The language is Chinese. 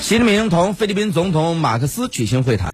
习近平同菲律宾总统马克思举行会谈。